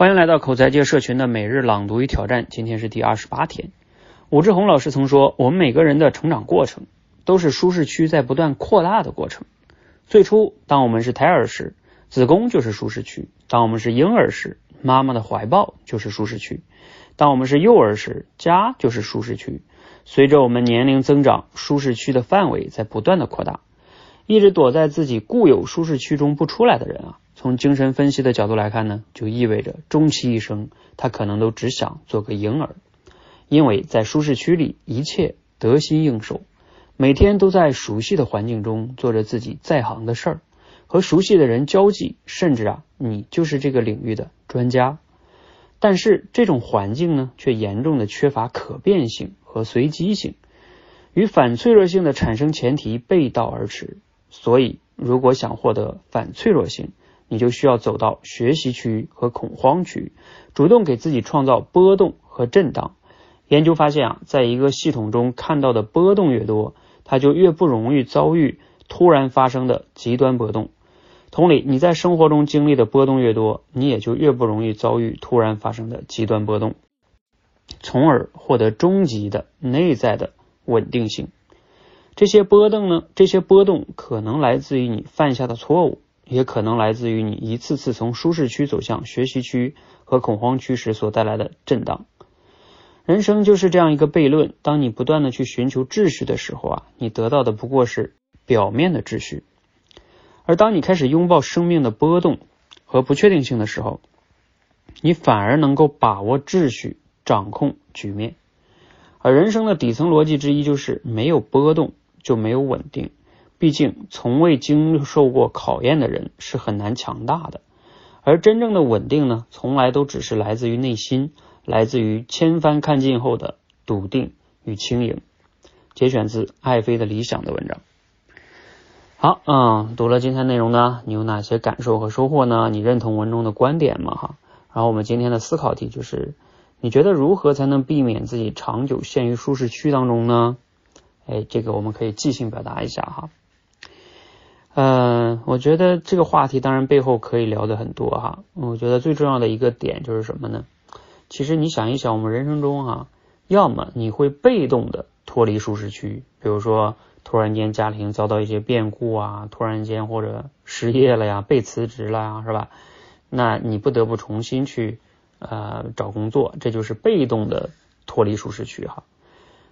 欢迎来到口才界社群的每日朗读与挑战，今天是第二十八天。武志红老师曾说，我们每个人的成长过程都是舒适区在不断扩大的过程。最初，当我们是胎儿时，子宫就是舒适区；当我们是婴儿时，妈妈的怀抱就是舒适区；当我们是幼儿时，家就是舒适区。随着我们年龄增长，舒适区的范围在不断的扩大。一直躲在自己固有舒适区中不出来的人啊。从精神分析的角度来看呢，就意味着终其一生，他可能都只想做个婴儿，因为在舒适区里一切得心应手，每天都在熟悉的环境中做着自己在行的事儿，和熟悉的人交际，甚至啊，你就是这个领域的专家。但是这种环境呢，却严重的缺乏可变性和随机性，与反脆弱性的产生前提背道而驰。所以，如果想获得反脆弱性，你就需要走到学习区和恐慌区，主动给自己创造波动和震荡。研究发现啊，在一个系统中看到的波动越多，它就越不容易遭遇突然发生的极端波动。同理，你在生活中经历的波动越多，你也就越不容易遭遇突然发生的极端波动，从而获得终极的内在的稳定性。这些波动呢？这些波动可能来自于你犯下的错误。也可能来自于你一次次从舒适区走向学习区和恐慌区时所带来的震荡。人生就是这样一个悖论：当你不断的去寻求秩序的时候啊，你得到的不过是表面的秩序；而当你开始拥抱生命的波动和不确定性的时候，你反而能够把握秩序，掌控局面。而人生的底层逻辑之一就是：没有波动就没有稳定。毕竟，从未经受过考验的人是很难强大的，而真正的稳定呢，从来都只是来自于内心，来自于千帆看尽后的笃定与轻盈。节选自爱妃的理想的文章。好，嗯，读了今天内容呢，你有哪些感受和收获呢？你认同文中的观点吗？哈，然后我们今天的思考题就是：你觉得如何才能避免自己长久陷于舒适区当中呢？哎，这个我们可以即兴表达一下哈。嗯，我觉得这个话题当然背后可以聊的很多哈。我觉得最重要的一个点就是什么呢？其实你想一想，我们人生中哈，要么你会被动的脱离舒适区，比如说突然间家庭遭到一些变故啊，突然间或者失业了呀，被辞职了呀，是吧？那你不得不重新去呃找工作，这就是被动的脱离舒适区哈。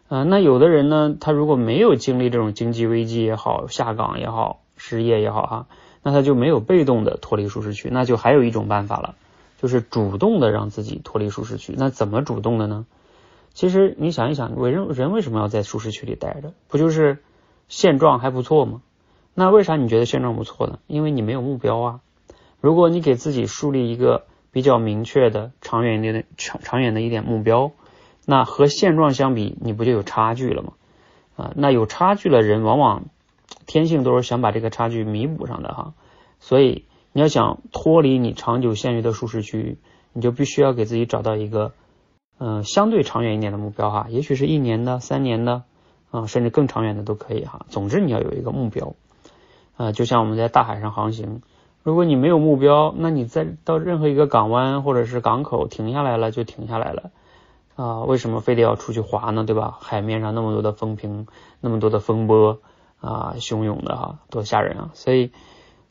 呃，那有的人呢，他如果没有经历这种经济危机也好，下岗也好。失业也好哈，那他就没有被动的脱离舒适区，那就还有一种办法了，就是主动的让自己脱离舒适区。那怎么主动的呢？其实你想一想，为人人为什么要在舒适区里待着？不就是现状还不错吗？那为啥你觉得现状不错呢？因为你没有目标啊。如果你给自己树立一个比较明确的、长远一点、长长远的一点目标，那和现状相比，你不就有差距了吗？啊，那有差距的人往往。天性都是想把这个差距弥补上的哈，所以你要想脱离你长久陷于的舒适区域，你就必须要给自己找到一个嗯相对长远一点的目标哈，也许是一年的、三年的啊，甚至更长远的都可以哈。总之你要有一个目标啊，就像我们在大海上航行，如果你没有目标，那你在到任何一个港湾或者是港口停下来了就停下来了啊，为什么非得要出去划呢？对吧？海面上那么多的风平，那么多的风波。啊，汹涌的哈，多吓人啊！所以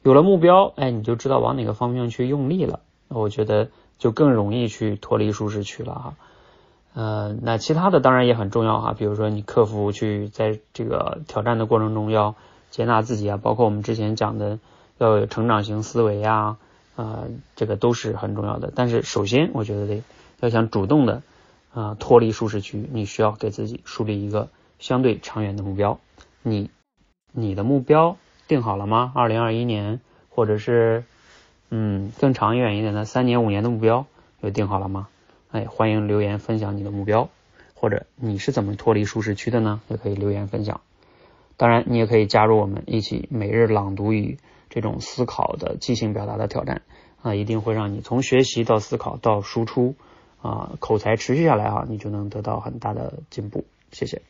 有了目标，哎，你就知道往哪个方向去用力了。我觉得就更容易去脱离舒适区了哈。呃，那其他的当然也很重要哈，比如说你克服去在这个挑战的过程中要接纳自己啊，包括我们之前讲的要有成长型思维呀，啊，这个都是很重要的。但是首先，我觉得得要想主动的啊脱离舒适区，你需要给自己树立一个相对长远的目标，你。你的目标定好了吗？二零二一年，或者是嗯更长远一点的三年五年的目标有定好了吗？哎，欢迎留言分享你的目标，或者你是怎么脱离舒适区的呢？也可以留言分享。当然，你也可以加入我们一起每日朗读与这种思考的即兴表达的挑战啊，一定会让你从学习到思考到输出啊，口才持续下来啊，你就能得到很大的进步。谢谢。